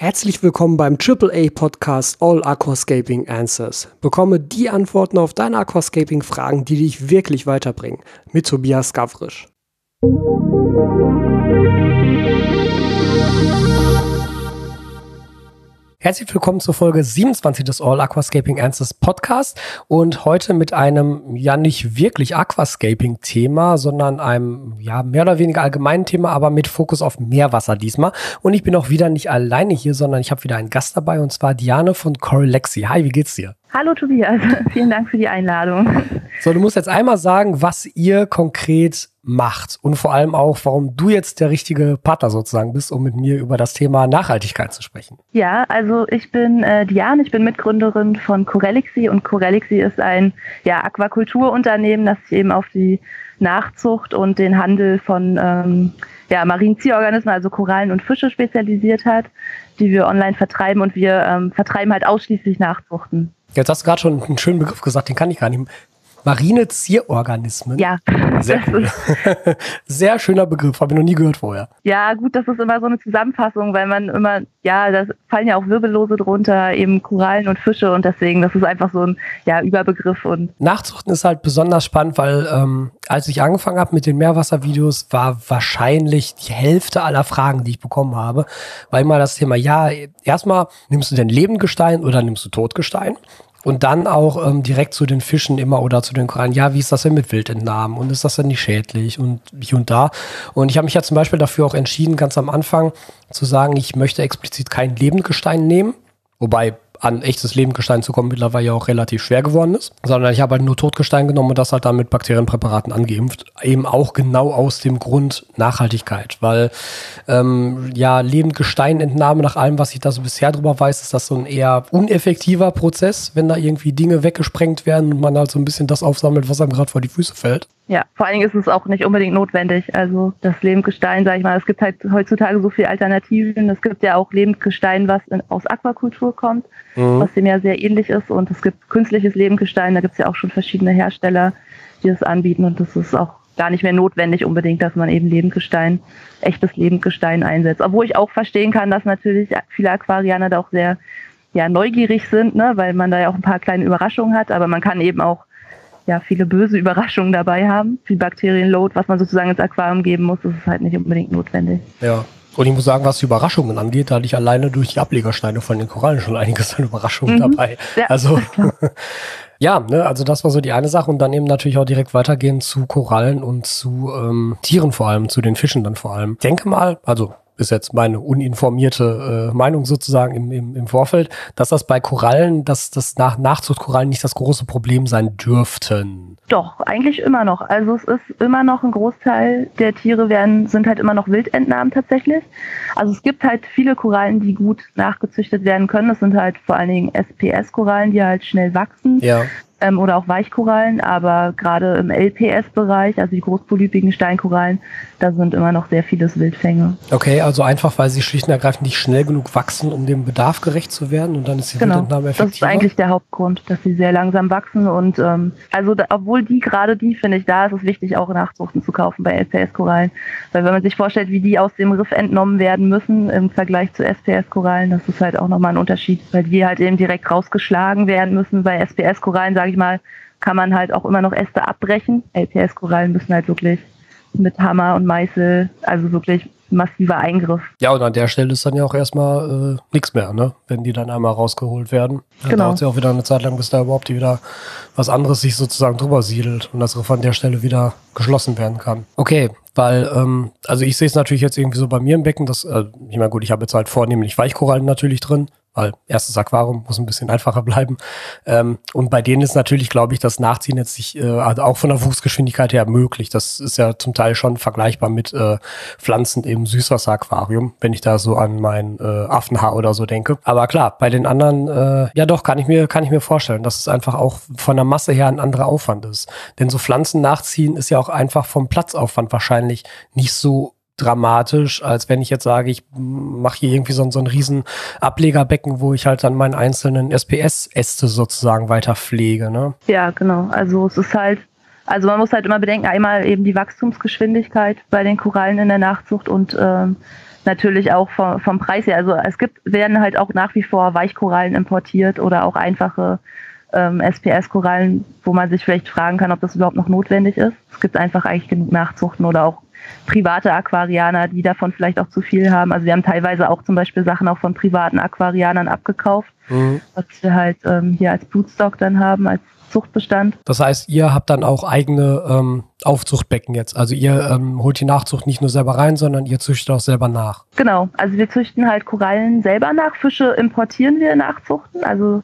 Herzlich willkommen beim AAA Podcast All Aquascaping Answers. Bekomme die Antworten auf deine Aquascaping Fragen, die dich wirklich weiterbringen. Mit Tobias Gavrisch. Herzlich willkommen zur Folge 27 des All Aquascaping Answers Podcast und heute mit einem ja nicht wirklich Aquascaping Thema, sondern einem ja mehr oder weniger allgemeinen Thema, aber mit Fokus auf Meerwasser diesmal. Und ich bin auch wieder nicht alleine hier, sondern ich habe wieder einen Gast dabei und zwar Diane von Corelexi. Hi, wie geht's dir? Hallo Tobias, vielen Dank für die Einladung. So, du musst jetzt einmal sagen, was ihr konkret macht und vor allem auch, warum du jetzt der richtige Partner sozusagen bist, um mit mir über das Thema Nachhaltigkeit zu sprechen. Ja, also ich bin äh, Diane, ich bin Mitgründerin von Corelixi und Corelixi ist ein ja, Aquakulturunternehmen, das sich eben auf die Nachzucht und den Handel von ähm, ja, marinen Zierorganismen, also Korallen und Fische spezialisiert hat, die wir online vertreiben und wir ähm, vertreiben halt ausschließlich Nachzuchten. Jetzt hast du gerade schon einen schönen Begriff gesagt, den kann ich gar nicht Marine Zierorganismen. Ja. Sehr, cool. Sehr schöner Begriff, habe ich noch nie gehört vorher. Ja, gut, das ist immer so eine Zusammenfassung, weil man immer, ja, da fallen ja auch Wirbellose drunter, eben Korallen und Fische und deswegen, das ist einfach so ein ja, Überbegriff. Und Nachzuchten ist halt besonders spannend, weil ähm, als ich angefangen habe mit den Meerwasservideos, war wahrscheinlich die Hälfte aller Fragen, die ich bekommen habe, war immer das Thema, ja, erstmal nimmst du denn Lebendgestein oder nimmst du Totgestein? Und dann auch ähm, direkt zu den Fischen immer oder zu den Korallen. Ja, wie ist das denn mit Wildentnahmen? Und ist das denn nicht schädlich? Und hier und da. Und ich habe mich ja zum Beispiel dafür auch entschieden, ganz am Anfang zu sagen, ich möchte explizit kein Lebendgestein nehmen. Wobei an echtes Lebendgestein zu kommen mittlerweile ja auch relativ schwer geworden ist, sondern ich habe halt nur Totgestein genommen und das halt dann mit Bakterienpräparaten angeimpft. Eben auch genau aus dem Grund Nachhaltigkeit, weil ähm, ja Lebendgesteinentnahme nach allem, was ich da so bisher drüber weiß, ist das so ein eher uneffektiver Prozess, wenn da irgendwie Dinge weggesprengt werden und man halt so ein bisschen das aufsammelt, was einem gerade vor die Füße fällt. Ja, vor allen Dingen ist es auch nicht unbedingt notwendig. Also das Lebendgestein, sage ich mal, es gibt halt heutzutage so viele Alternativen. Es gibt ja auch Lebendgestein, was in, aus Aquakultur kommt, mhm. was dem ja sehr ähnlich ist. Und es gibt künstliches Lebendgestein, da gibt es ja auch schon verschiedene Hersteller, die das anbieten. Und das ist auch gar nicht mehr notwendig unbedingt, dass man eben Lebendgestein, echtes Lebendgestein einsetzt. Obwohl ich auch verstehen kann, dass natürlich viele Aquarianer da auch sehr ja, neugierig sind, ne, weil man da ja auch ein paar kleine Überraschungen hat. Aber man kann eben auch ja, viele böse Überraschungen dabei haben. Viel Bakterienload, was man sozusagen ins Aquarium geben muss, das ist halt nicht unbedingt notwendig. Ja. Und ich muss sagen, was die Überraschungen angeht, da hatte ich alleine durch die Ablegersteine von den Korallen schon einiges an Überraschungen mhm. dabei. Ja, also ja, ne, also das war so die eine Sache und dann eben natürlich auch direkt weitergehen zu Korallen und zu ähm, Tieren vor allem, zu den Fischen dann vor allem. Ich denke mal, also ist jetzt meine uninformierte äh, Meinung sozusagen im, im, im Vorfeld, dass das bei Korallen, dass das nach Nachzuchtkorallen nicht das große Problem sein dürften. Doch, eigentlich immer noch. Also es ist immer noch ein Großteil der Tiere werden, sind halt immer noch Wildentnahmen tatsächlich. Also es gibt halt viele Korallen, die gut nachgezüchtet werden können. Das sind halt vor allen Dingen SPS-Korallen, die halt schnell wachsen. Ja ähm, oder auch Weichkorallen, aber gerade im LPS-Bereich, also die großpolypigen Steinkorallen, da sind immer noch sehr viele Wildfänge. Okay, also einfach, weil sie schlicht und ergreifend nicht schnell genug wachsen, um dem Bedarf gerecht zu werden und dann ist die genau, Wildentnahme effektiver? das ist eigentlich der Hauptgrund, dass sie sehr langsam wachsen und ähm, also da, obwohl die gerade die, finde ich, da ist es wichtig, auch Nachzuchten zu kaufen bei LPS-Korallen, weil wenn man sich vorstellt, wie die aus dem Riff entnommen werden müssen im Vergleich zu SPS-Korallen, das ist halt auch nochmal ein Unterschied, weil die halt eben direkt rausgeschlagen werden müssen. Bei SPS-Korallen, sage sage ich mal, kann man halt auch immer noch Äste abbrechen. LPS-Korallen müssen halt wirklich mit Hammer und Meißel, also wirklich massiver Eingriff. Ja, und an der Stelle ist dann ja auch erstmal äh, nichts mehr, ne? Wenn die dann einmal rausgeholt werden. Dann genau. dauert es ja auch wieder eine Zeit lang, bis da überhaupt wieder was anderes sich sozusagen drüber siedelt und das Riff an der Stelle wieder geschlossen werden kann. Okay, weil, ähm, also ich sehe es natürlich jetzt irgendwie so bei mir im Becken, dass, äh, ich meine, gut, ich habe jetzt halt vornehmlich Weichkorallen natürlich drin, weil erstes Aquarium muss ein bisschen einfacher bleiben. Ähm, und bei denen ist natürlich, glaube ich, das Nachziehen jetzt sich äh, auch von der Wuchsgeschwindigkeit her möglich. Das ist ja zum Teil schon vergleichbar mit äh, Pflanzen im Süßwasseraquarium, wenn ich da so an mein äh, Affenhaar oder so denke. Aber klar, bei den anderen, äh, ja doch, kann ich mir, kann ich mir vorstellen, dass es einfach auch von der Masse her ein anderer Aufwand ist. Denn so Pflanzen nachziehen ist ja auch einfach vom Platzaufwand wahrscheinlich nicht so dramatisch, als wenn ich jetzt sage, ich mache hier irgendwie so, so ein riesen Ablegerbecken, wo ich halt dann meinen einzelnen SPS-Äste sozusagen weiter pflege. Ne? Ja, genau. Also es ist halt, also man muss halt immer bedenken, einmal eben die Wachstumsgeschwindigkeit bei den Korallen in der Nachzucht und ähm, natürlich auch vom, vom Preis her. Also es gibt, werden halt auch nach wie vor Weichkorallen importiert oder auch einfache ähm, SPS-Korallen, wo man sich vielleicht fragen kann, ob das überhaupt noch notwendig ist. Es gibt einfach eigentlich genug Nachzuchten oder auch private Aquarianer, die davon vielleicht auch zu viel haben. Also wir haben teilweise auch zum Beispiel Sachen auch von privaten Aquarianern abgekauft, mhm. was wir halt ähm, hier als Blutstock dann haben, als Zuchtbestand. Das heißt, ihr habt dann auch eigene ähm, Aufzuchtbecken jetzt. Also ihr ähm, holt die Nachzucht nicht nur selber rein, sondern ihr züchtet auch selber nach. Genau, also wir züchten halt Korallen selber nach. Fische importieren wir nachzuchten. Also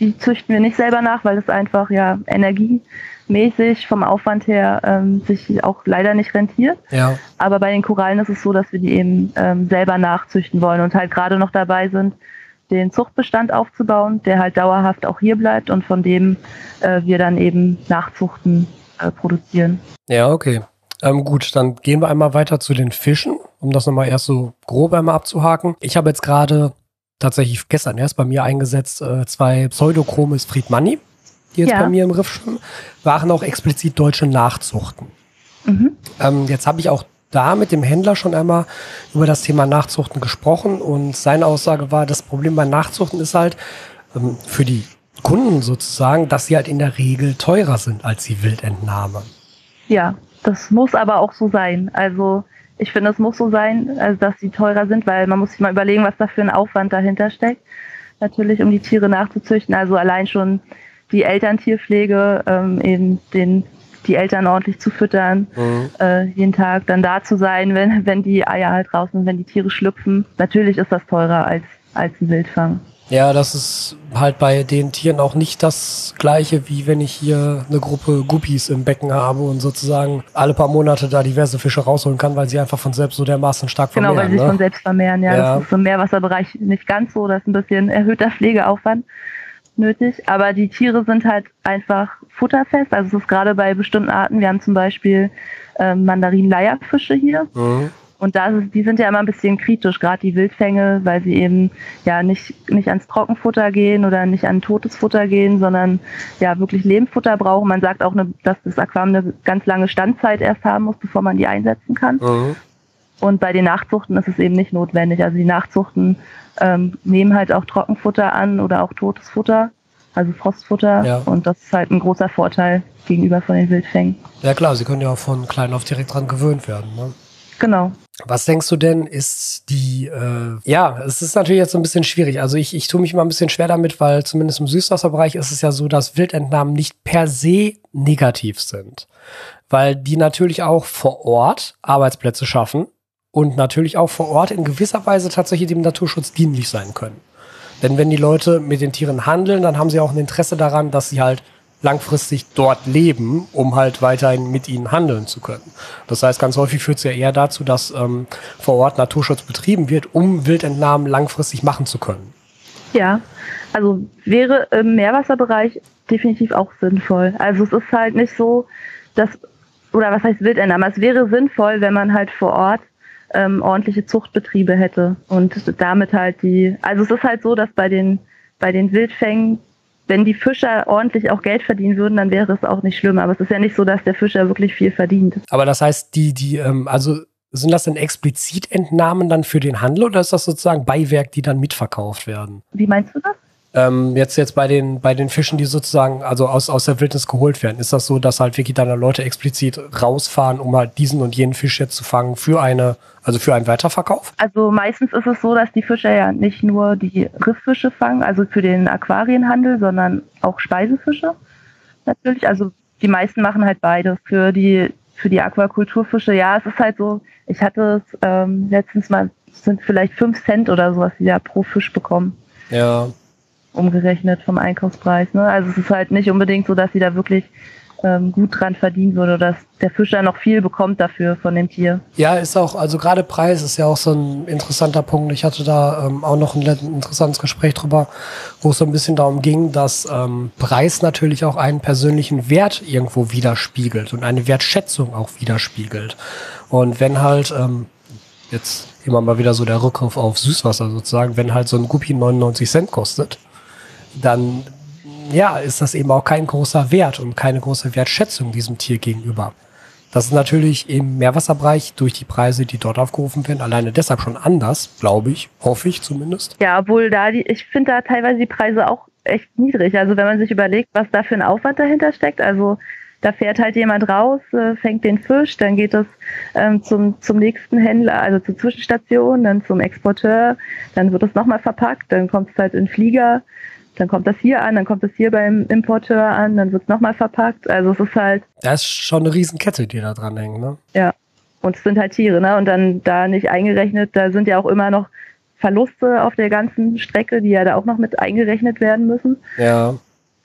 die züchten wir nicht selber nach, weil es einfach ja energiemäßig vom Aufwand her ähm, sich auch leider nicht rentiert. Ja. Aber bei den Korallen ist es so, dass wir die eben ähm, selber nachzüchten wollen und halt gerade noch dabei sind, den Zuchtbestand aufzubauen, der halt dauerhaft auch hier bleibt und von dem äh, wir dann eben Nachzuchten äh, produzieren. Ja, okay. Ähm, gut, dann gehen wir einmal weiter zu den Fischen, um das nochmal erst so grob einmal abzuhaken. Ich habe jetzt gerade tatsächlich gestern erst bei mir eingesetzt, äh, zwei Pseudochromes Friedmanni, die jetzt ja. bei mir im Riff schwimmen, waren auch explizit deutsche Nachzuchten. Mhm. Ähm, jetzt habe ich auch da mit dem Händler schon einmal über das Thema Nachzuchten gesprochen und seine Aussage war, das Problem bei Nachzuchten ist halt ähm, für die Kunden sozusagen, dass sie halt in der Regel teurer sind als die Wildentnahme. Ja, das muss aber auch so sein. Also ich finde, es muss so sein, also dass sie teurer sind, weil man muss sich mal überlegen, was da für ein Aufwand dahinter steckt. Natürlich, um die Tiere nachzuzüchten. Also allein schon die Elterntierpflege, ähm, eben den, die Eltern ordentlich zu füttern, mhm. äh, jeden Tag dann da zu sein, wenn, wenn die Eier halt draußen sind, wenn die Tiere schlüpfen. Natürlich ist das teurer als, als ein Wildfang. Ja, das ist halt bei den Tieren auch nicht das gleiche, wie wenn ich hier eine Gruppe Guppies im Becken habe und sozusagen alle paar Monate da diverse Fische rausholen kann, weil sie einfach von selbst so dermaßen stark vermehren. Genau, weil sie ne? von selbst vermehren, ja. ja. Das ist im Meerwasserbereich nicht ganz so, das ist ein bisschen erhöhter Pflegeaufwand nötig. Aber die Tiere sind halt einfach futterfest. Also es ist gerade bei bestimmten Arten, wir haben zum Beispiel ähm, Mandarin-Leierfische hier. Mhm und da ist, die sind ja immer ein bisschen kritisch, gerade die Wildfänge, weil sie eben ja nicht, nicht ans Trockenfutter gehen oder nicht an totes Futter gehen, sondern ja wirklich Lebendfutter brauchen. Man sagt auch, eine, dass das Aquarium eine ganz lange Standzeit erst haben muss, bevor man die einsetzen kann. Mhm. Und bei den Nachzuchten ist es eben nicht notwendig. Also die Nachzuchten ähm, nehmen halt auch Trockenfutter an oder auch totes Futter, also Frostfutter. Ja. Und das ist halt ein großer Vorteil gegenüber von den Wildfängen. Ja klar, sie können ja auch von klein auf direkt dran gewöhnt werden. Ne? Genau. Was denkst du denn, ist die, äh, ja, es ist natürlich jetzt so ein bisschen schwierig. Also ich, ich tue mich mal ein bisschen schwer damit, weil zumindest im Süßwasserbereich ist es ja so, dass Wildentnahmen nicht per se negativ sind. Weil die natürlich auch vor Ort Arbeitsplätze schaffen und natürlich auch vor Ort in gewisser Weise tatsächlich dem Naturschutz dienlich sein können. Denn wenn die Leute mit den Tieren handeln, dann haben sie auch ein Interesse daran, dass sie halt langfristig dort leben, um halt weiterhin mit ihnen handeln zu können. Das heißt, ganz häufig führt es ja eher dazu, dass ähm, vor Ort Naturschutz betrieben wird, um Wildentnahmen langfristig machen zu können. Ja, also wäre im Meerwasserbereich definitiv auch sinnvoll. Also es ist halt nicht so, dass, oder was heißt Wildentnahme? Es wäre sinnvoll, wenn man halt vor Ort ähm, ordentliche Zuchtbetriebe hätte und damit halt die, also es ist halt so, dass bei den, bei den Wildfängen wenn die Fischer ordentlich auch Geld verdienen würden, dann wäre es auch nicht schlimm. Aber es ist ja nicht so, dass der Fischer wirklich viel verdient. Aber das heißt, die, die, ähm, also sind das denn explizit Entnahmen dann für den Handel oder ist das sozusagen Beiwerk, die dann mitverkauft werden? Wie meinst du das? Ähm, jetzt jetzt bei den bei den Fischen, die sozusagen also aus aus der Wildnis geholt werden, ist das so, dass halt wirklich dann Leute explizit rausfahren, um halt diesen und jenen Fisch jetzt zu fangen für eine also für einen Weiterverkauf? Also meistens ist es so, dass die Fischer ja nicht nur die Rifffische fangen, also für den Aquarienhandel, sondern auch Speisefische natürlich. Also die meisten machen halt beides für die für die Aquakulturfische. Ja, es ist halt so. Ich hatte es ähm, letztens mal sind vielleicht fünf Cent oder sowas, die da pro Fisch bekommen. Ja umgerechnet vom Einkaufspreis. Ne? Also es ist halt nicht unbedingt so, dass sie da wirklich ähm, gut dran verdienen würde, dass der Fischer noch viel bekommt dafür von dem Tier. Ja, ist auch, also gerade Preis ist ja auch so ein interessanter Punkt. Ich hatte da ähm, auch noch ein interessantes Gespräch drüber, wo es so ein bisschen darum ging, dass ähm, Preis natürlich auch einen persönlichen Wert irgendwo widerspiegelt und eine Wertschätzung auch widerspiegelt. Und wenn halt, ähm, jetzt immer mal wieder so der Rückruf auf Süßwasser sozusagen, wenn halt so ein Guppi 99 Cent kostet, dann ja, ist das eben auch kein großer Wert und keine große Wertschätzung diesem Tier gegenüber. Das ist natürlich im Meerwasserbereich durch die Preise, die dort aufgerufen werden, alleine deshalb schon anders, glaube ich, hoffe ich zumindest. Ja, obwohl da die, ich finde da teilweise die Preise auch echt niedrig. Also wenn man sich überlegt, was da für ein Aufwand dahinter steckt, also da fährt halt jemand raus, äh, fängt den Fisch, dann geht es ähm, zum, zum nächsten Händler, also zur Zwischenstation, dann zum Exporteur, dann wird es nochmal verpackt, dann kommt es halt in Flieger, dann kommt das hier an, dann kommt es hier beim Importeur an, dann wird es nochmal verpackt. Also es ist halt. Da ist schon eine Riesenkette, die da dran hängt, ne? Ja. Und es sind halt Tiere, ne? Und dann da nicht eingerechnet, da sind ja auch immer noch Verluste auf der ganzen Strecke, die ja da auch noch mit eingerechnet werden müssen. Ja.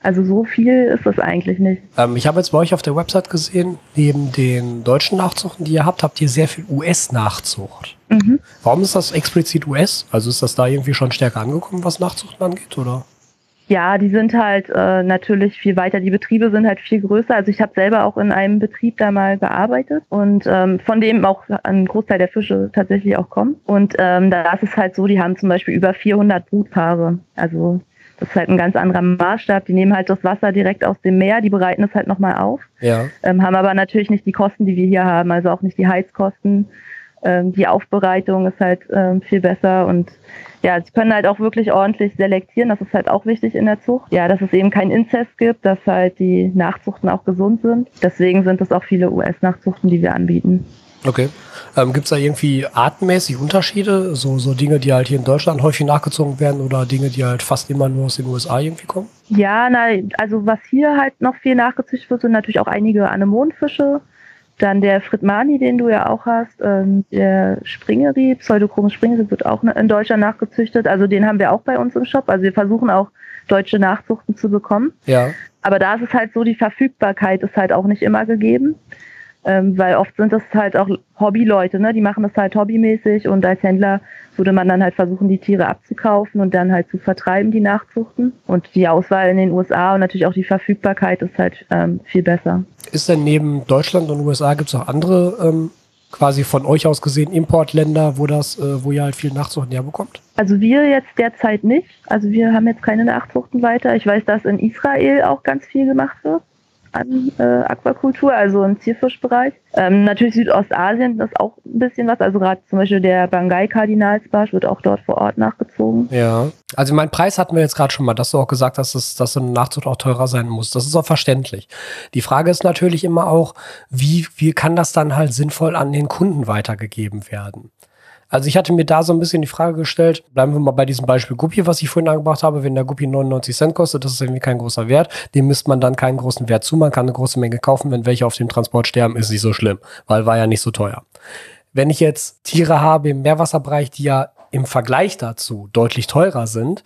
Also so viel ist das eigentlich nicht. Ähm, ich habe jetzt bei euch auf der Website gesehen, neben den deutschen Nachzuchten, die ihr habt, habt ihr sehr viel US-Nachzucht. Mhm. Warum ist das explizit US? Also ist das da irgendwie schon stärker angekommen, was Nachzuchten angeht, oder? Ja, die sind halt äh, natürlich viel weiter. Die Betriebe sind halt viel größer. Also ich habe selber auch in einem Betrieb da mal gearbeitet und ähm, von dem auch ein Großteil der Fische tatsächlich auch kommen. Und ähm, da ist es halt so, die haben zum Beispiel über 400 Brutpaare. Also das ist halt ein ganz anderer Maßstab. Die nehmen halt das Wasser direkt aus dem Meer, die bereiten es halt nochmal auf, ja. ähm, haben aber natürlich nicht die Kosten, die wir hier haben, also auch nicht die Heizkosten. Ähm, die Aufbereitung ist halt ähm, viel besser und ja, sie können halt auch wirklich ordentlich selektieren. Das ist halt auch wichtig in der Zucht. Ja, dass es eben kein Inzest gibt, dass halt die Nachzuchten auch gesund sind. Deswegen sind es auch viele US-Nachzuchten, die wir anbieten. Okay. Ähm, Gibt es da irgendwie artenmäßig Unterschiede? So, so Dinge, die halt hier in Deutschland häufig nachgezogen werden oder Dinge, die halt fast immer nur aus den USA irgendwie kommen? Ja, na, also was hier halt noch viel nachgezüchtet wird, sind natürlich auch einige Anemonenfische. Dann der Fritmani, den du ja auch hast, ähm, der Springerieb, Pseudochromus Springerieb wird auch in Deutschland nachgezüchtet. Also den haben wir auch bei uns im Shop. Also wir versuchen auch deutsche Nachzuchten zu bekommen. Ja. Aber da ist es halt so, die Verfügbarkeit ist halt auch nicht immer gegeben. Ähm, weil oft sind das halt auch Hobbyleute, ne? Die machen das halt hobbymäßig und als Händler würde man dann halt versuchen, die Tiere abzukaufen und dann halt zu vertreiben, die Nachzuchten. Und die Auswahl in den USA und natürlich auch die Verfügbarkeit ist halt ähm, viel besser. Ist denn neben Deutschland und USA gibt es auch andere ähm, quasi von euch aus gesehen Importländer, wo das, äh, wo ihr halt viel Nachzuchten herbekommt? Also wir jetzt derzeit nicht. Also wir haben jetzt keine Nachzuchten weiter. Ich weiß, dass in Israel auch ganz viel gemacht wird an äh, Aquakultur, also im Zierfischbereich. Ähm, natürlich Südostasien, das ist auch ein bisschen was. Also gerade zum Beispiel der Bangai-Kardinalsbarsch wird auch dort vor Ort nachgezogen. Ja, also mein Preis hatten wir jetzt gerade schon mal, dass du auch gesagt hast, dass, dass so eine Nachzucht auch teurer sein muss. Das ist auch verständlich. Die Frage ist natürlich immer auch, wie, wie kann das dann halt sinnvoll an den Kunden weitergegeben werden? Also ich hatte mir da so ein bisschen die Frage gestellt, bleiben wir mal bei diesem Beispiel Guppi, was ich vorhin angebracht habe, wenn der Guppi 99 Cent kostet, das ist irgendwie kein großer Wert, dem misst man dann keinen großen Wert zu, man kann eine große Menge kaufen, wenn welche auf dem Transport sterben, ist nicht so schlimm, weil war ja nicht so teuer. Wenn ich jetzt Tiere habe im Meerwasserbereich, die ja im Vergleich dazu deutlich teurer sind,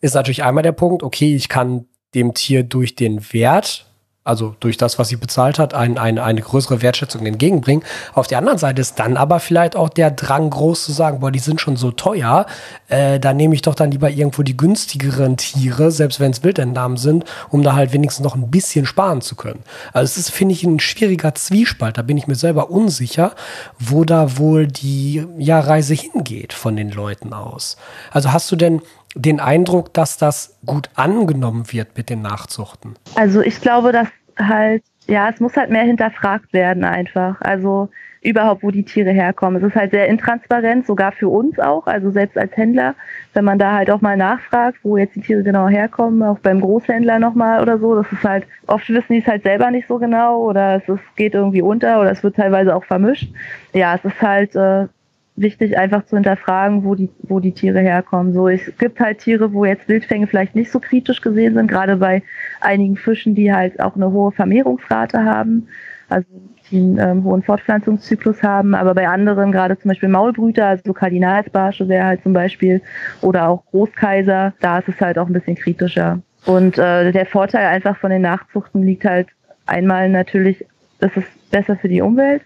ist natürlich einmal der Punkt, okay, ich kann dem Tier durch den Wert also durch das, was sie bezahlt hat, ein, ein, eine größere Wertschätzung entgegenbringen. Auf der anderen Seite ist dann aber vielleicht auch der Drang groß zu sagen, boah, die sind schon so teuer, äh, da nehme ich doch dann lieber irgendwo die günstigeren Tiere, selbst wenn es Wildentnahmen sind, um da halt wenigstens noch ein bisschen sparen zu können. Also es ist, finde ich, ein schwieriger Zwiespalt. Da bin ich mir selber unsicher, wo da wohl die ja, Reise hingeht von den Leuten aus. Also hast du denn den Eindruck, dass das gut angenommen wird mit den Nachzuchten? Also ich glaube, dass halt, ja, es muss halt mehr hinterfragt werden einfach. Also überhaupt, wo die Tiere herkommen. Es ist halt sehr intransparent, sogar für uns auch, also selbst als Händler, wenn man da halt auch mal nachfragt, wo jetzt die Tiere genau herkommen, auch beim Großhändler nochmal oder so, das ist halt, oft wissen die es halt selber nicht so genau oder es ist, geht irgendwie unter oder es wird teilweise auch vermischt. Ja, es ist halt äh, wichtig, einfach zu hinterfragen, wo die, wo die Tiere herkommen. So, es gibt halt Tiere, wo jetzt Wildfänge vielleicht nicht so kritisch gesehen sind, gerade bei einigen Fischen, die halt auch eine hohe Vermehrungsrate haben, also die einen ähm, hohen Fortpflanzungszyklus haben, aber bei anderen, gerade zum Beispiel Maulbrüter, also Kardinalsbarsche wäre halt zum Beispiel, oder auch Großkaiser, da ist es halt auch ein bisschen kritischer. Und äh, der Vorteil einfach von den Nachzuchten liegt halt einmal natürlich, das ist besser für die Umwelt,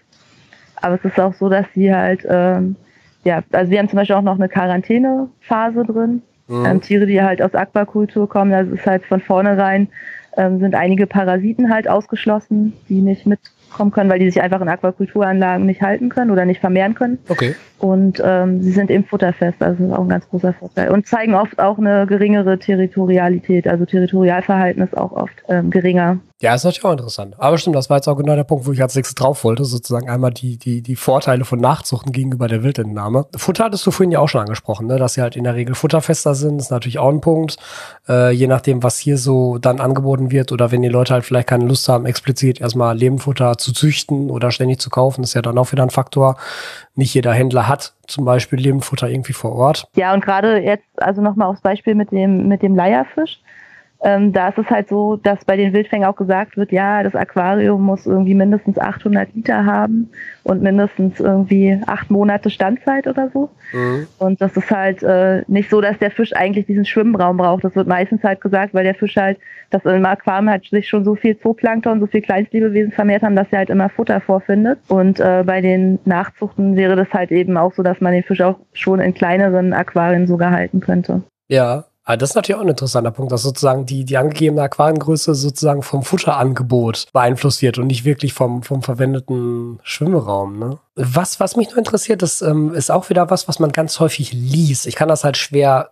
aber es ist auch so, dass sie halt, ähm, ja, also wir haben zum Beispiel auch noch eine Quarantänephase drin. Mhm. Ähm, Tiere, die halt aus Aquakultur kommen, das ist halt von vornherein, ähm, sind einige Parasiten halt ausgeschlossen, die nicht mit kommen können, weil die sich einfach in Aquakulturanlagen nicht halten können oder nicht vermehren können. Okay. Und ähm, sie sind eben futterfest, also das ist auch ein ganz großer Vorteil. Und zeigen oft auch eine geringere Territorialität, also Territorialverhalten ist auch oft ähm, geringer. Ja, ist natürlich auch interessant. Aber stimmt, das war jetzt auch genau der Punkt, wo ich als nächstes drauf wollte. Sozusagen einmal die, die, die Vorteile von Nachzuchten gegenüber der Wildentnahme. Futter hattest du vorhin ja auch schon angesprochen, ne? dass sie halt in der Regel futterfester sind. ist natürlich auch ein Punkt. Äh, je nachdem, was hier so dann angeboten wird oder wenn die Leute halt vielleicht keine Lust haben, explizit erstmal Lebenfutter zu züchten oder ständig zu kaufen, ist ja dann auch wieder ein Faktor. Nicht jeder Händler hat zum Beispiel Lebenfutter irgendwie vor Ort. Ja, und gerade jetzt, also nochmal aufs Beispiel mit dem, mit dem Leierfisch ähm, da ist es halt so, dass bei den Wildfängen auch gesagt wird, ja, das Aquarium muss irgendwie mindestens 800 Liter haben und mindestens irgendwie acht Monate Standzeit oder so. Mhm. Und das ist halt äh, nicht so, dass der Fisch eigentlich diesen Schwimmraum braucht. Das wird meistens halt gesagt, weil der Fisch halt, das im Aquarium halt sich schon so viel Zooplankton, so viel Kleinstlebewesen vermehrt haben, dass er halt immer Futter vorfindet. Und äh, bei den Nachzuchten wäre das halt eben auch so, dass man den Fisch auch schon in kleineren Aquarien sogar halten könnte. Ja, aber das ist natürlich auch ein interessanter Punkt, dass sozusagen die, die angegebene Aquariengröße sozusagen vom Futterangebot beeinflusst wird und nicht wirklich vom, vom verwendeten Schwimmraum. Ne? Was, was mich nur interessiert, das ähm, ist auch wieder was, was man ganz häufig liest. Ich kann das halt schwer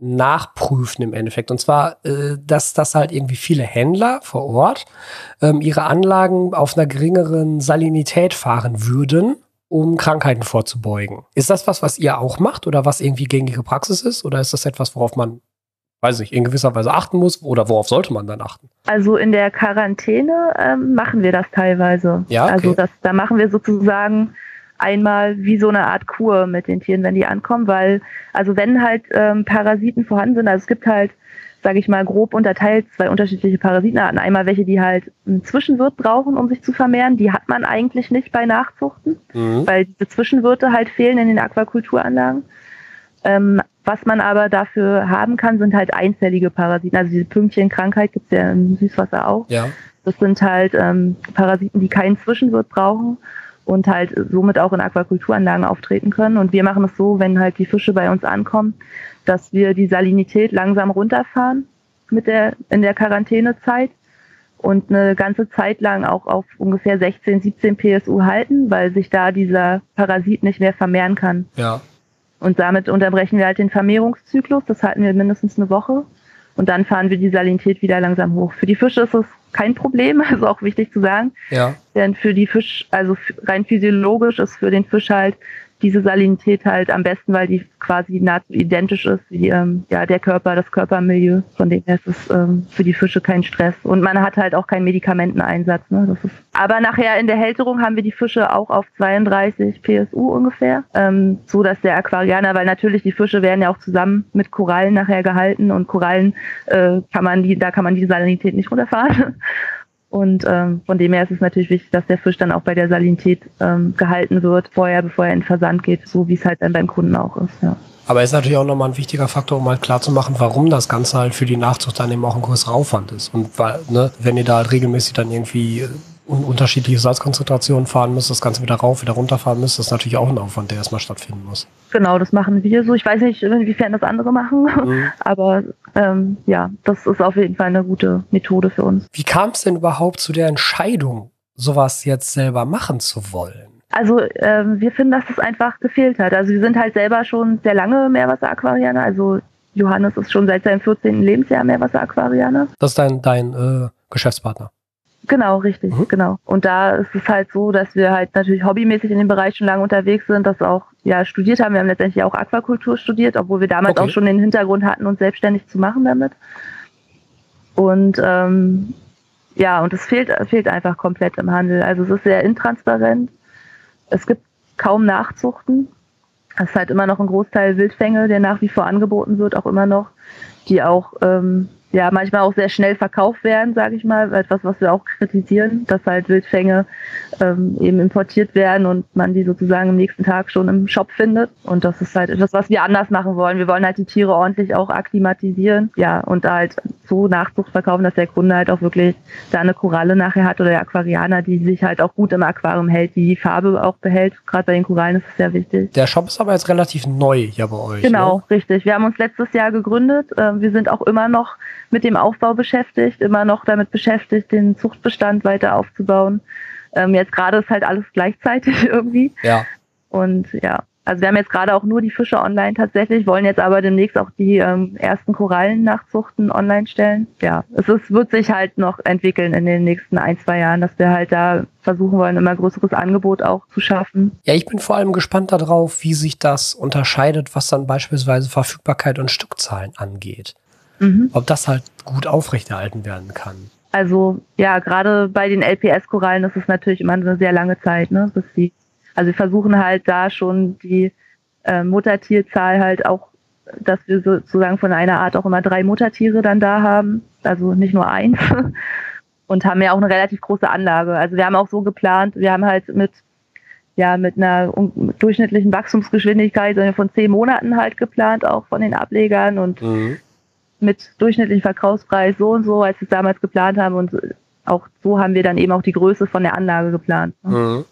nachprüfen im Endeffekt. Und zwar, äh, dass, dass halt irgendwie viele Händler vor Ort ähm, ihre Anlagen auf einer geringeren Salinität fahren würden um Krankheiten vorzubeugen. Ist das was, was ihr auch macht oder was irgendwie gängige Praxis ist? Oder ist das etwas, worauf man, weiß ich, in gewisser Weise achten muss? Oder worauf sollte man dann achten? Also in der Quarantäne ähm, machen wir das teilweise. Ja, okay. Also das, da machen wir sozusagen einmal wie so eine Art Kur mit den Tieren, wenn die ankommen, weil, also wenn halt ähm, Parasiten vorhanden sind, also es gibt halt sage ich mal, grob unterteilt zwei unterschiedliche Parasitenarten. Einmal welche, die halt einen Zwischenwirt brauchen, um sich zu vermehren. Die hat man eigentlich nicht bei Nachzuchten, mhm. weil diese Zwischenwirte halt fehlen in den Aquakulturanlagen. Ähm, was man aber dafür haben kann, sind halt einzellige Parasiten. Also diese Pünktchenkrankheit gibt es ja im Süßwasser auch. Ja. Das sind halt ähm, Parasiten, die keinen Zwischenwirt brauchen und halt somit auch in Aquakulturanlagen auftreten können. Und wir machen es so, wenn halt die Fische bei uns ankommen, dass wir die Salinität langsam runterfahren mit der, in der Quarantänezeit und eine ganze Zeit lang auch auf ungefähr 16, 17 PSU halten, weil sich da dieser Parasit nicht mehr vermehren kann. Ja. Und damit unterbrechen wir halt den Vermehrungszyklus. Das halten wir mindestens eine Woche. Und dann fahren wir die Salinität wieder langsam hoch. Für die Fische ist es kein Problem, also auch wichtig zu sagen. Ja. Denn für die Fisch, also rein physiologisch ist für den Fisch halt diese Salinität halt am besten, weil die quasi nahezu identisch ist wie ähm, ja, der Körper, das Körpermilieu. Von dem her ist es ähm, für die Fische kein Stress. Und man hat halt auch keinen Medikamenteneinsatz. Ne? Das ist aber nachher in der Hälterung haben wir die Fische auch auf 32 PSU ungefähr, ähm, so dass der Aquarianer, weil natürlich die Fische werden ja auch zusammen mit Korallen nachher gehalten und Korallen äh, kann man die, da kann man die Salinität nicht runterfahren. Und ähm, von dem her ist es natürlich wichtig, dass der Fisch dann auch bei der Salinität ähm, gehalten wird, vorher, bevor er in Versand geht, so wie es halt dann beim Kunden auch ist. Ja. Aber ist natürlich auch nochmal ein wichtiger Faktor, um halt klarzumachen, warum das Ganze halt für die Nachzucht dann eben auch ein größerer Aufwand ist. Und weil, ne, wenn ihr da halt regelmäßig dann irgendwie unterschiedliche Salzkonzentrationen fahren müsst, das Ganze wieder rauf, wieder runterfahren müsst, das ist natürlich auch ein Aufwand, der erstmal stattfinden muss. Genau, das machen wir so. Ich weiß nicht, inwiefern das andere machen, mhm. aber ähm, ja, das ist auf jeden Fall eine gute Methode für uns. Wie kam es denn überhaupt zu der Entscheidung, sowas jetzt selber machen zu wollen? Also ähm, wir finden, dass das einfach gefehlt hat. Also wir sind halt selber schon sehr lange Meerwasseraquarianer. Also Johannes ist schon seit seinem 14. Lebensjahr Meerwasseraquarianer. Das ist dein, dein äh, Geschäftspartner. Genau, richtig, mhm. genau. Und da ist es halt so, dass wir halt natürlich hobbymäßig in dem Bereich schon lange unterwegs sind, das auch ja studiert haben. Wir haben letztendlich auch Aquakultur studiert, obwohl wir damals okay. auch schon den Hintergrund hatten, uns selbstständig zu machen damit. Und ähm, ja, und es fehlt, fehlt einfach komplett im Handel. Also es ist sehr intransparent. Es gibt kaum Nachzuchten. Es ist halt immer noch ein Großteil Wildfänge, der nach wie vor angeboten wird, auch immer noch, die auch ähm, ja manchmal auch sehr schnell verkauft werden, sage ich mal, etwas, was wir auch kritisieren, dass halt Wildfänge ähm, eben importiert werden und man die sozusagen am nächsten Tag schon im Shop findet. Und das ist halt etwas, was wir anders machen wollen. Wir wollen halt die Tiere ordentlich auch akklimatisieren, ja, und halt so Nachzucht verkaufen, dass der Kunde halt auch wirklich da eine Koralle nachher hat oder der Aquarianer, die sich halt auch gut im Aquarium hält, die die Farbe auch behält. Gerade bei den Korallen ist es sehr wichtig. Der Shop ist aber jetzt relativ neu hier bei euch. Genau, ne? richtig. Wir haben uns letztes Jahr gegründet. Ähm, wir sind auch immer noch mit dem Aufbau beschäftigt, immer noch damit beschäftigt, den Zuchtbestand weiter aufzubauen. Ähm, jetzt gerade ist halt alles gleichzeitig irgendwie. Ja. Und ja, also wir haben jetzt gerade auch nur die Fische online tatsächlich, wollen jetzt aber demnächst auch die ähm, ersten Korallennachzuchten online stellen. Ja, es ist, wird sich halt noch entwickeln in den nächsten ein, zwei Jahren, dass wir halt da versuchen wollen, immer größeres Angebot auch zu schaffen. Ja, ich bin vor allem gespannt darauf, wie sich das unterscheidet, was dann beispielsweise Verfügbarkeit und Stückzahlen angeht. Mhm. Ob das halt gut aufrechterhalten werden kann. Also ja, gerade bei den LPS-Korallen ist es natürlich immer eine sehr lange Zeit, ne, bis die also wir versuchen halt da schon die äh, Muttertierzahl halt auch, dass wir sozusagen von einer Art auch immer drei Muttertiere dann da haben, also nicht nur eins. Und haben ja auch eine relativ große Anlage. Also wir haben auch so geplant, wir haben halt mit ja, mit einer durchschnittlichen Wachstumsgeschwindigkeit von zehn Monaten halt geplant, auch von den Ablegern und mhm. Mit durchschnittlichem Verkaufspreis so und so, als wir es damals geplant haben. Und auch so haben wir dann eben auch die Größe von der Anlage geplant. Ne? Mhm.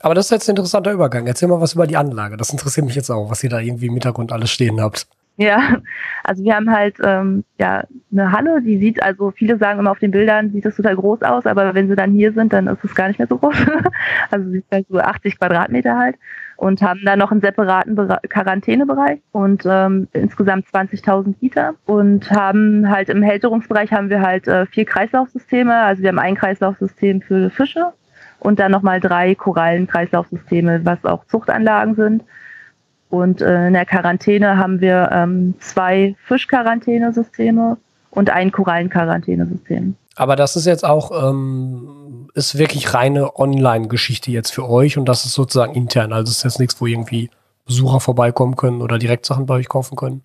Aber das ist jetzt ein interessanter Übergang. Erzähl mal was über die Anlage. Das interessiert mich jetzt auch, was ihr da irgendwie im Hintergrund alles stehen habt. Ja, also wir haben halt ähm, ja eine Halle, die sieht, also viele sagen immer auf den Bildern, sieht das total groß aus, aber wenn sie dann hier sind, dann ist es gar nicht mehr so groß. also sieht halt so 80 Quadratmeter halt und haben dann noch einen separaten Bere Quarantänebereich und ähm, insgesamt 20.000 Liter und haben halt im Hälterungsbereich haben wir halt äh, vier Kreislaufsysteme. Also wir haben ein Kreislaufsystem für Fische, und dann nochmal drei Korallenkreislaufsysteme, was auch Zuchtanlagen sind. Und äh, in der Quarantäne haben wir ähm, zwei Fischquarantänesysteme und ein Korallenquarantänesystem. Aber das ist jetzt auch, ähm, ist wirklich reine Online-Geschichte jetzt für euch und das ist sozusagen intern. Also ist jetzt nichts, wo irgendwie Besucher vorbeikommen können oder direkt Sachen bei euch kaufen können.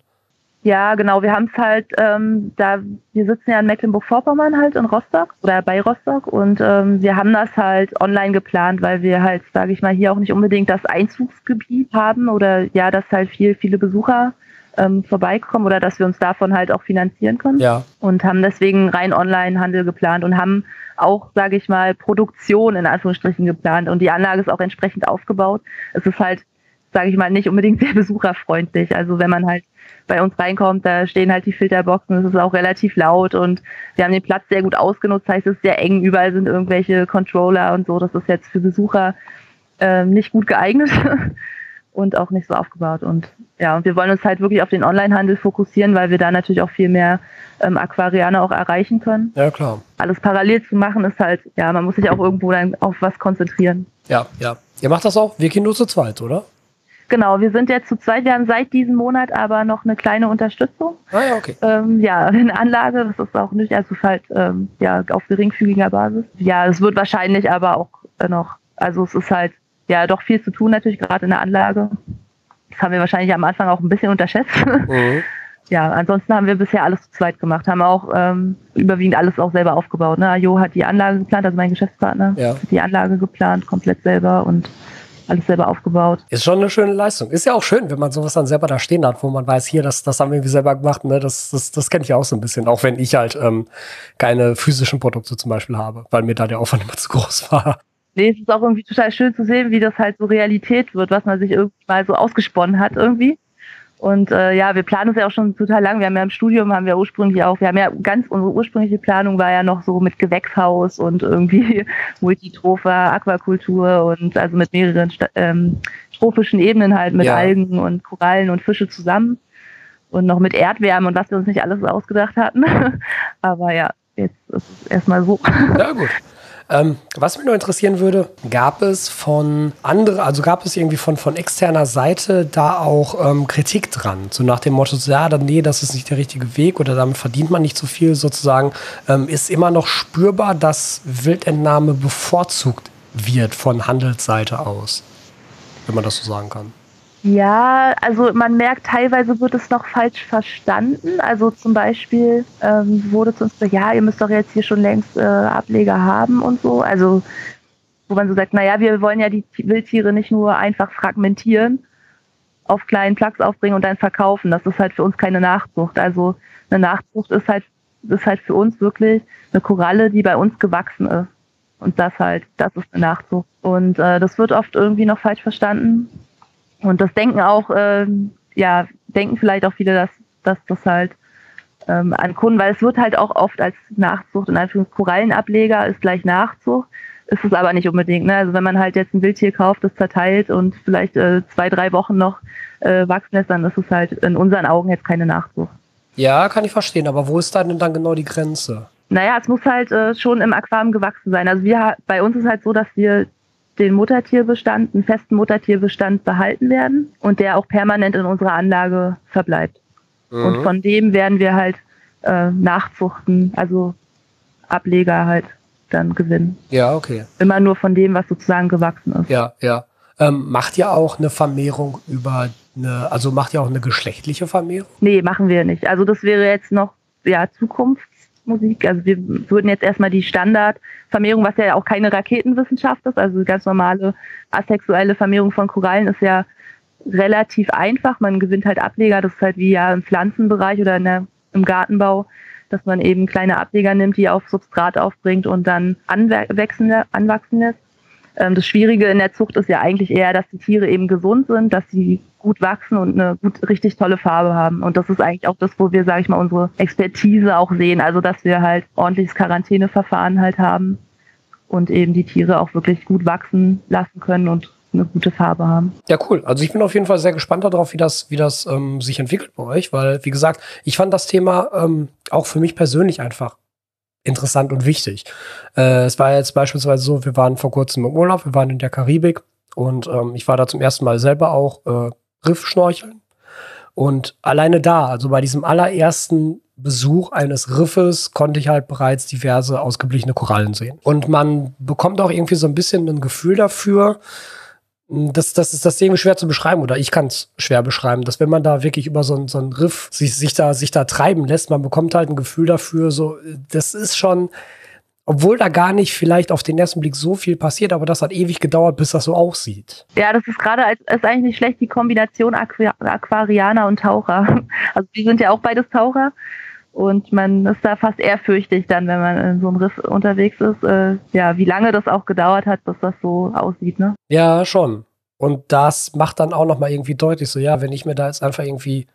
Ja, genau. Wir haben es halt, ähm, da wir sitzen ja in Mecklenburg-Vorpommern halt in Rostock oder bei Rostock und ähm, wir haben das halt online geplant, weil wir halt, sage ich mal, hier auch nicht unbedingt das Einzugsgebiet haben oder ja, dass halt viel, viele Besucher ähm, vorbeikommen oder dass wir uns davon halt auch finanzieren können. Ja. Und haben deswegen rein Online-Handel geplant und haben auch, sage ich mal, Produktion in Anführungsstrichen geplant und die Anlage ist auch entsprechend aufgebaut. Es ist halt, sage ich mal, nicht unbedingt sehr besucherfreundlich. Also wenn man halt bei uns reinkommt, da stehen halt die Filterboxen, es ist auch relativ laut und wir haben den Platz sehr gut ausgenutzt, heißt es ist sehr eng, überall sind irgendwelche Controller und so, das ist jetzt für Besucher äh, nicht gut geeignet und auch nicht so aufgebaut und ja, und wir wollen uns halt wirklich auf den Onlinehandel fokussieren, weil wir da natürlich auch viel mehr ähm, Aquarianer auch erreichen können. Ja, klar. Alles parallel zu machen ist halt, ja, man muss sich auch irgendwo dann auf was konzentrieren. Ja, ja. Ihr macht das auch, wir gehen nur zu zweit, oder? Genau, wir sind jetzt zu zweit. Wir haben seit diesem Monat aber noch eine kleine Unterstützung. Ah ja, okay. Ähm, ja, eine Anlage, das ist auch nicht, also halt ähm, ja, auf geringfügiger Basis. Ja, es wird wahrscheinlich aber auch noch, also es ist halt ja doch viel zu tun natürlich, gerade in der Anlage. Das haben wir wahrscheinlich am Anfang auch ein bisschen unterschätzt. Mhm. Ja, ansonsten haben wir bisher alles zu zweit gemacht, haben auch ähm, überwiegend alles auch selber aufgebaut. Ne? Jo hat die Anlage geplant, also mein Geschäftspartner ja. hat die Anlage geplant, komplett selber und alles selber aufgebaut. Ist schon eine schöne Leistung. Ist ja auch schön, wenn man sowas dann selber da stehen hat, wo man weiß, hier, das, das haben wir irgendwie selber gemacht. Ne? Das, das, das kenne ich ja auch so ein bisschen, auch wenn ich halt ähm, keine physischen Produkte zum Beispiel habe, weil mir da der Aufwand immer zu groß war. Nee, es ist auch irgendwie total schön zu sehen, wie das halt so Realität wird, was man sich irgendwie mal so ausgesponnen hat irgendwie. Und äh, ja, wir planen es ja auch schon total lang. Wir haben ja im Studium, haben wir ursprünglich auch, wir haben ja ganz, unsere ursprüngliche Planung war ja noch so mit Gewächshaus und irgendwie Multitropha, Aquakultur und also mit mehreren ähm, trophischen Ebenen halt, mit ja. Algen und Korallen und Fische zusammen. Und noch mit Erdwärme und was wir uns nicht alles ausgedacht hatten. Aber ja, jetzt ist es erstmal so. Ja, gut. Ähm, was mich nur interessieren würde, gab es von andere, also gab es irgendwie von, von externer Seite da auch ähm, Kritik dran? So nach dem Motto, ja, dann, nee, das ist nicht der richtige Weg oder damit verdient man nicht so viel sozusagen. Ähm, ist immer noch spürbar, dass Wildentnahme bevorzugt wird von Handelsseite aus, wenn man das so sagen kann. Ja, also man merkt, teilweise wird es noch falsch verstanden. Also zum Beispiel ähm, wurde zu uns gesagt, ja, ihr müsst doch jetzt hier schon längst äh, Ableger haben und so. Also wo man so sagt, naja, wir wollen ja die Wildtiere nicht nur einfach fragmentieren, auf kleinen Plugs aufbringen und dann verkaufen. Das ist halt für uns keine Nachzucht. Also eine Nachzucht ist halt, ist halt für uns wirklich eine Koralle, die bei uns gewachsen ist. Und das halt, das ist eine Nachzucht. Und äh, das wird oft irgendwie noch falsch verstanden. Und das denken auch, äh, ja, denken vielleicht auch viele, dass, dass das halt ähm, an Kunden, weil es wird halt auch oft als Nachzucht, in Anführungszeichen Korallenableger ist gleich Nachzucht, ist es aber nicht unbedingt. Ne? Also wenn man halt jetzt ein Wildtier kauft, das zerteilt und vielleicht äh, zwei, drei Wochen noch äh, wachsen lässt, dann ist es halt in unseren Augen jetzt keine Nachzucht. Ja, kann ich verstehen, aber wo ist da denn dann genau die Grenze? Naja, es muss halt äh, schon im Aquarium gewachsen sein. Also wir bei uns ist halt so, dass wir den Muttertierbestand, einen festen Muttertierbestand behalten werden und der auch permanent in unserer Anlage verbleibt. Mhm. Und von dem werden wir halt äh, nachzuchten, also Ableger halt dann gewinnen. Ja, okay. Immer nur von dem, was sozusagen gewachsen ist. Ja, ja. Ähm, macht ihr auch eine Vermehrung über eine, also macht ihr auch eine geschlechtliche Vermehrung? Nee, machen wir nicht. Also das wäre jetzt noch ja, Zukunftsmusik. Also wir würden jetzt erstmal die Standardvermehrung, was ja auch keine Raketenwissenschaft ist, also ganz normale asexuelle Vermehrung von Korallen ist ja relativ einfach. Man gewinnt halt Ableger, das ist halt wie ja im Pflanzenbereich oder der, im Gartenbau, dass man eben kleine Ableger nimmt, die auf Substrat aufbringt und dann anwachsen lässt. Ähm, das Schwierige in der Zucht ist ja eigentlich eher, dass die Tiere eben gesund sind, dass sie gut wachsen und eine gut, richtig tolle Farbe haben. Und das ist eigentlich auch das, wo wir, sage ich mal, unsere Expertise auch sehen. Also, dass wir halt ordentliches Quarantäneverfahren halt haben und eben die Tiere auch wirklich gut wachsen lassen können und eine gute Farbe haben. Ja, cool. Also ich bin auf jeden Fall sehr gespannt darauf, wie das, wie das ähm, sich entwickelt bei euch, weil, wie gesagt, ich fand das Thema ähm, auch für mich persönlich einfach interessant und wichtig. Äh, es war jetzt beispielsweise so, wir waren vor kurzem im Urlaub, wir waren in der Karibik und ähm, ich war da zum ersten Mal selber auch äh, Riffschnorcheln. Und alleine da, also bei diesem allerersten Besuch eines Riffes, konnte ich halt bereits diverse ausgeblichene Korallen sehen. Und man bekommt auch irgendwie so ein bisschen ein Gefühl dafür, das, das ist das irgendwie schwer zu beschreiben oder ich kann es schwer beschreiben, dass wenn man da wirklich über so, so einen Riff sich, sich, da, sich da treiben lässt, man bekommt halt ein Gefühl dafür, so, das ist schon, obwohl da gar nicht vielleicht auf den ersten Blick so viel passiert, aber das hat ewig gedauert, bis das so aussieht. Ja, das ist gerade ist eigentlich nicht schlecht, die Kombination Aqu Aquarianer und Taucher. Also die sind ja auch beides Taucher. Und man ist da fast ehrfürchtig dann, wenn man in so einem Riff unterwegs ist, äh, ja, wie lange das auch gedauert hat, bis das so aussieht, ne? Ja, schon. Und das macht dann auch nochmal irgendwie deutlich so, ja, wenn ich mir da jetzt einfach irgendwie,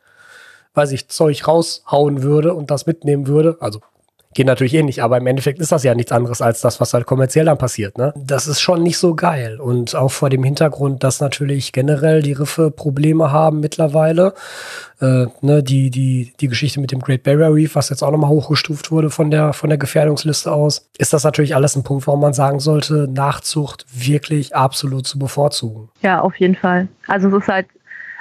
weiß ich, Zeug raushauen würde und das mitnehmen würde, also Geht natürlich eh nicht, aber im Endeffekt ist das ja nichts anderes als das, was halt kommerziell dann passiert. Ne? Das ist schon nicht so geil. Und auch vor dem Hintergrund, dass natürlich generell die Riffe Probleme haben mittlerweile. Äh, ne, die, die, die Geschichte mit dem Great Barrier Reef, was jetzt auch nochmal hochgestuft wurde von der, von der Gefährdungsliste aus, ist das natürlich alles ein Punkt, warum man sagen sollte, Nachzucht wirklich absolut zu bevorzugen. Ja, auf jeden Fall. Also es ist halt,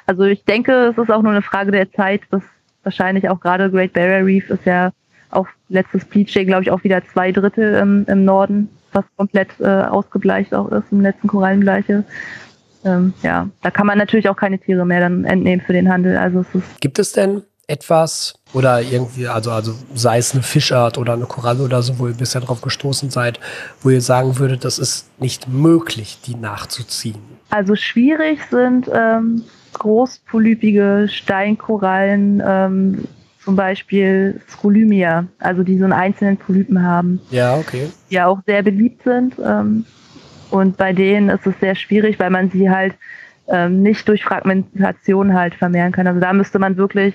also ich denke, es ist auch nur eine Frage der Zeit, bis wahrscheinlich auch gerade Great Barrier Reef ist ja auch letztes Bleaching, glaube ich, auch wieder zwei Drittel im, im Norden, was komplett äh, ausgebleicht auch ist im letzten Korallenbleiche. Ähm, ja, da kann man natürlich auch keine Tiere mehr dann entnehmen für den Handel. Also es ist Gibt es denn etwas oder irgendwie, also, also sei es eine Fischart oder eine Koralle oder so, wo ihr bisher drauf gestoßen seid, wo ihr sagen würdet, das ist nicht möglich, die nachzuziehen? Also schwierig sind ähm, großpolypige Steinkorallen, ähm, zum Beispiel Scholymia, also die so einen einzelnen Polypen haben. Ja, okay. Die ja auch sehr beliebt sind. Ähm, und bei denen ist es sehr schwierig, weil man sie halt ähm, nicht durch Fragmentation halt vermehren kann. Also da müsste man wirklich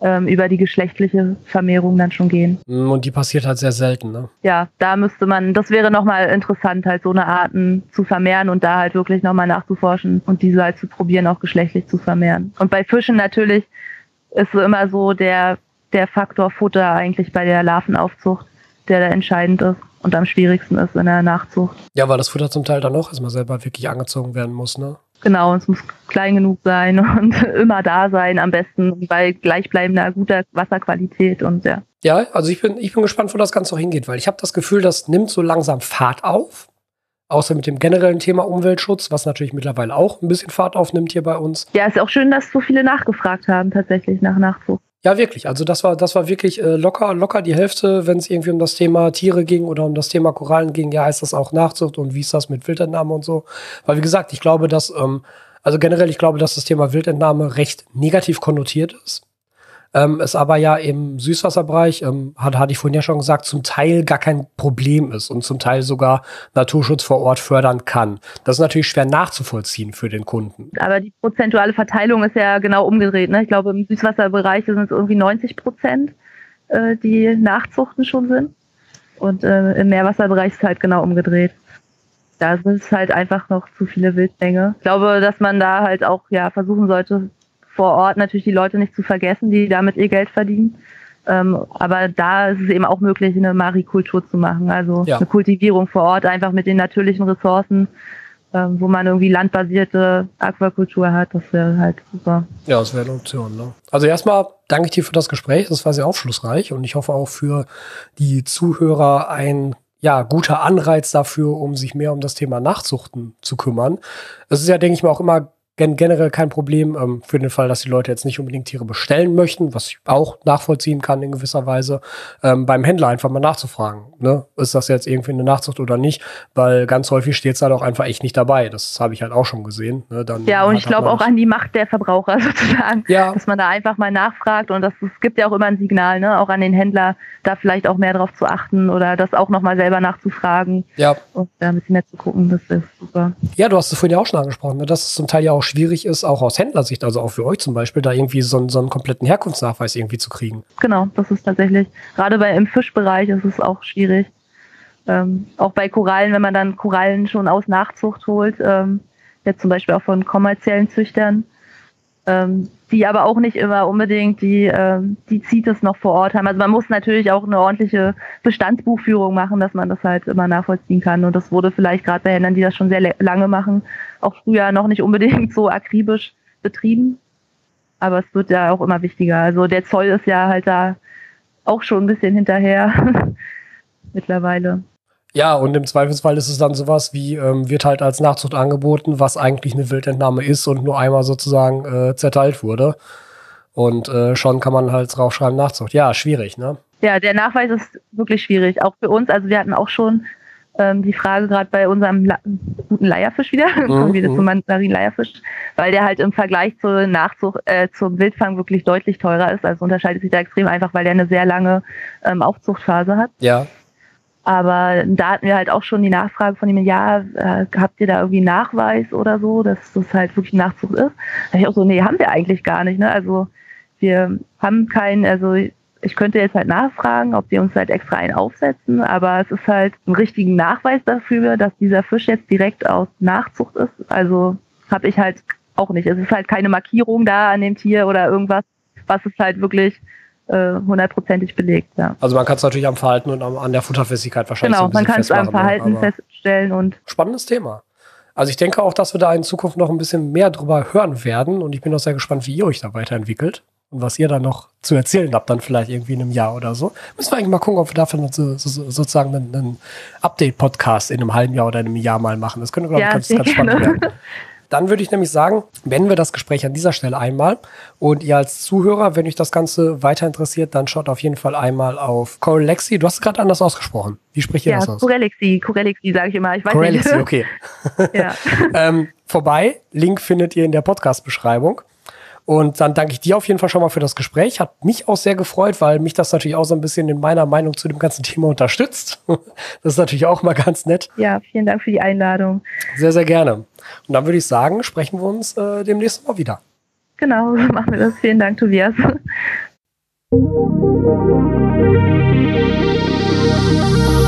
ähm, über die geschlechtliche Vermehrung dann schon gehen. Mm, und die passiert halt sehr selten, ne? Ja, da müsste man, das wäre nochmal interessant, halt so eine Arten zu vermehren und da halt wirklich nochmal nachzuforschen und diese halt zu probieren, auch geschlechtlich zu vermehren. Und bei Fischen natürlich ist so immer so der, der Faktor Futter eigentlich bei der Larvenaufzucht, der da entscheidend ist und am schwierigsten ist in der Nachzucht. Ja, weil das Futter zum Teil dann noch erstmal selber wirklich angezogen werden muss, ne? Genau, es muss klein genug sein und immer da sein, am besten bei gleichbleibender guter Wasserqualität und ja. Ja, also ich bin, ich bin gespannt, wo das Ganze noch hingeht, weil ich habe das Gefühl, das nimmt so langsam Fahrt auf. Außer mit dem generellen Thema Umweltschutz, was natürlich mittlerweile auch ein bisschen Fahrt aufnimmt hier bei uns. Ja, ist auch schön, dass so viele nachgefragt haben, tatsächlich nach Nachzucht. Ja, wirklich. Also das war, das war wirklich äh, locker, locker die Hälfte, wenn es irgendwie um das Thema Tiere ging oder um das Thema Korallen ging. Ja, heißt das auch Nachzucht und wie ist das mit Wildentnahme und so? Weil wie gesagt, ich glaube, dass, ähm, also generell, ich glaube, dass das Thema Wildentnahme recht negativ konnotiert ist ähm, es aber ja im Süßwasserbereich, ähm, hat, hatte ich vorhin ja schon gesagt, zum Teil gar kein Problem ist und zum Teil sogar Naturschutz vor Ort fördern kann. Das ist natürlich schwer nachzuvollziehen für den Kunden. Aber die prozentuale Verteilung ist ja genau umgedreht. Ne? Ich glaube, im Süßwasserbereich sind es irgendwie 90 Prozent, äh, die Nachzuchten schon sind. Und äh, im Meerwasserbereich ist es halt genau umgedreht. da sind es halt einfach noch zu viele Wildgänge. Ich glaube, dass man da halt auch ja versuchen sollte, vor Ort natürlich die Leute nicht zu vergessen, die damit ihr Geld verdienen. Ähm, aber da ist es eben auch möglich, eine Marikultur zu machen, also ja. eine Kultivierung vor Ort, einfach mit den natürlichen Ressourcen, ähm, wo man irgendwie landbasierte Aquakultur hat. Das wäre halt super. Ja, das wäre eine Option. Ne? Also erstmal danke ich dir für das Gespräch. Das war sehr aufschlussreich und ich hoffe auch für die Zuhörer ein ja, guter Anreiz dafür, um sich mehr um das Thema Nachzuchten zu kümmern. Es ist ja, denke ich mal, auch immer gen generell kein Problem ähm, für den Fall, dass die Leute jetzt nicht unbedingt Tiere bestellen möchten, was ich auch nachvollziehen kann in gewisser Weise, ähm, beim Händler einfach mal nachzufragen. Ne? Ist das jetzt irgendwie eine Nachzucht oder nicht? Weil ganz häufig steht es da doch einfach echt nicht dabei. Das habe ich halt auch schon gesehen. Ne? Dann ja, und ich glaube auch an die Macht der Verbraucher sozusagen, ja. dass man da einfach mal nachfragt und das, es gibt ja auch immer ein Signal, ne? auch an den Händler, da vielleicht auch mehr drauf zu achten oder das auch nochmal selber nachzufragen ja. und da ein bisschen mehr zu gucken. Das ist super. Ja, du hast es vorhin ja auch schon angesprochen, ne? dass es zum Teil ja auch schwierig ist, auch aus Händlersicht, also auch für euch zum Beispiel, da irgendwie so, so einen kompletten Herkunftsnachweis irgendwie zu kriegen. Genau, das ist tatsächlich, gerade bei, im Fischbereich ist es auch schwierig. Ähm, auch bei Korallen, wenn man dann Korallen schon aus Nachzucht holt, ähm, jetzt zum Beispiel auch von kommerziellen Züchtern, ähm, die aber auch nicht immer unbedingt die, ähm, die CITES noch vor Ort haben. Also man muss natürlich auch eine ordentliche Bestandsbuchführung machen, dass man das halt immer nachvollziehen kann. Und das wurde vielleicht gerade bei Händlern, die das schon sehr lange machen, auch früher noch nicht unbedingt so akribisch betrieben. Aber es wird ja auch immer wichtiger. Also der Zoll ist ja halt da auch schon ein bisschen hinterher mittlerweile. Ja, und im Zweifelsfall ist es dann sowas wie, ähm, wird halt als Nachzucht angeboten, was eigentlich eine Wildentnahme ist und nur einmal sozusagen äh, zerteilt wurde. Und äh, schon kann man halt draufschreiben Nachzucht. Ja, schwierig, ne? Ja, der Nachweis ist wirklich schwierig, auch für uns. Also wir hatten auch schon ähm, die Frage gerade bei unserem La guten Leierfisch wieder, mhm. kommen wieder zum Mandarin-Leierfisch, weil der halt im Vergleich zur Nachzucht, äh, zum Wildfang wirklich deutlich teurer ist. Also unterscheidet sich da extrem einfach, weil der eine sehr lange ähm, Aufzuchtphase hat. Ja. Aber da hatten wir halt auch schon die Nachfrage von ihm, ja, äh, habt ihr da irgendwie Nachweis oder so, dass das halt wirklich Nachzucht ist? Da ich auch so, nee, haben wir eigentlich gar nicht. Ne? Also wir haben keinen, also ich könnte jetzt halt nachfragen, ob die uns halt extra einen aufsetzen, aber es ist halt ein richtigen Nachweis dafür, dass dieser Fisch jetzt direkt aus Nachzucht ist. Also habe ich halt auch nicht. Es ist halt keine Markierung da an dem Tier oder irgendwas, was es halt wirklich hundertprozentig belegt. Ja. Also man kann es natürlich am Verhalten und an der Futterfestigkeit wahrscheinlich Genau, so man kann es am ne? Verhalten feststellen und spannendes Thema. Also ich denke auch, dass wir da in Zukunft noch ein bisschen mehr drüber hören werden und ich bin auch sehr gespannt, wie ihr euch da weiterentwickelt und was ihr da noch zu erzählen habt, dann vielleicht irgendwie in einem Jahr oder so. Müssen wir eigentlich mal gucken, ob wir dafür so, so, sozusagen einen, einen Update-Podcast in einem halben Jahr oder in einem Jahr mal machen. Das könnte, glaube ich, ja, ganz, ganz spannend werden. Dann würde ich nämlich sagen, beenden wir das Gespräch an dieser Stelle einmal. Und ihr als Zuhörer, wenn euch das Ganze weiter interessiert, dann schaut auf jeden Fall einmal auf Corelexi. Du hast es gerade anders ausgesprochen. Wie spricht ihr ja, das aus? Corelexi, Corelexi sage ich immer. Ich weiß Corelexi, nicht. okay. ähm, vorbei. Link findet ihr in der Podcast-Beschreibung. Und dann danke ich dir auf jeden Fall schon mal für das Gespräch. Hat mich auch sehr gefreut, weil mich das natürlich auch so ein bisschen in meiner Meinung zu dem ganzen Thema unterstützt. Das ist natürlich auch mal ganz nett. Ja, vielen Dank für die Einladung. Sehr, sehr gerne. Und dann würde ich sagen, sprechen wir uns äh, demnächst mal wieder. Genau, so machen wir das. Vielen Dank, Tobias.